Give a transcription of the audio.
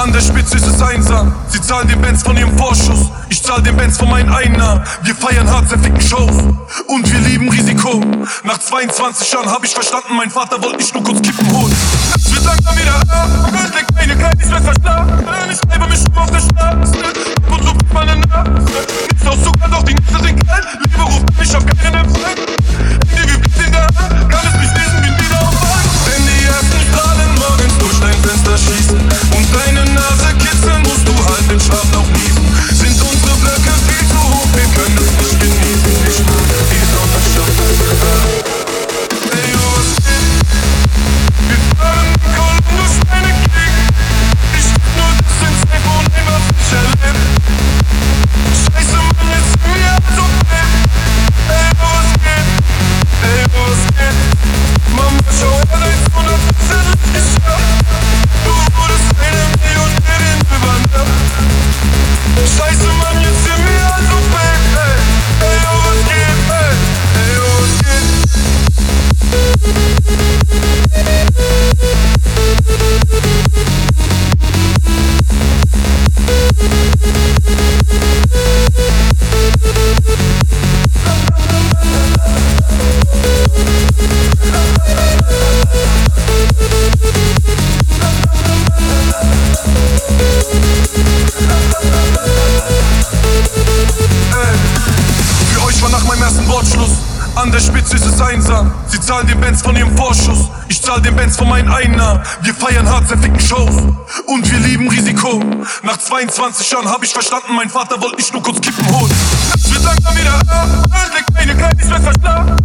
An der Spitze ist es einsam. Sie zahlen den Benz von ihrem Vorschuss. Ich zahl den Benz von meinen Einnahmen. Wir feiern hart, zerficken Shows. Und wir lieben Risiko. Nach 22 Jahren hab ich verstanden, mein Vater wollte nicht nur kurz Kippen holen. Es wird langsam wieder ab. Meine Kleid, ich weiß verschlafen. Ich treibe mich auf der Straße. Und bricht meine Nase. Spitze ist es einsam. Sie zahlen den Benz von ihrem Vorschuss. Ich zahl den Benz von meinen Einnahmen. Wir feiern hart, zerficken Shows. Und wir lieben Risiko. Nach 22 Jahren hab ich verstanden, mein Vater wollte nicht nur kurz Kippen holen. Es wird langsam wieder ab. Öl legt meine Kleid, ich